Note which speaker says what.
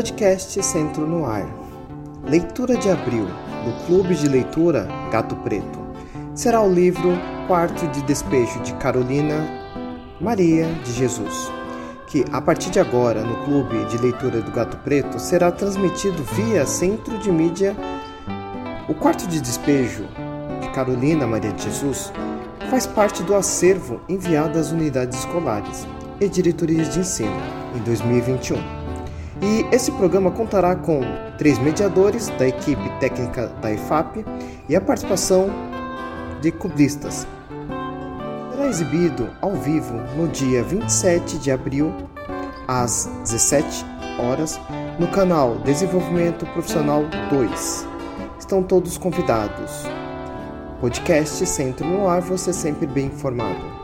Speaker 1: Podcast Centro no Ar. Leitura de abril, do Clube de Leitura Gato Preto. Será o livro Quarto de Despejo de Carolina Maria de Jesus, que a partir de agora, no Clube de Leitura do Gato Preto, será transmitido via Centro de Mídia. O Quarto de Despejo de Carolina Maria de Jesus faz parte do acervo enviado às unidades escolares e diretorias de ensino em 2021. E esse programa contará com três mediadores da equipe técnica da IFAP e a participação de cubistas. Será exibido ao vivo no dia 27 de abril, às 17 horas, no canal Desenvolvimento Profissional 2. Estão todos convidados. Podcast Centro no Ar, você sempre bem informado.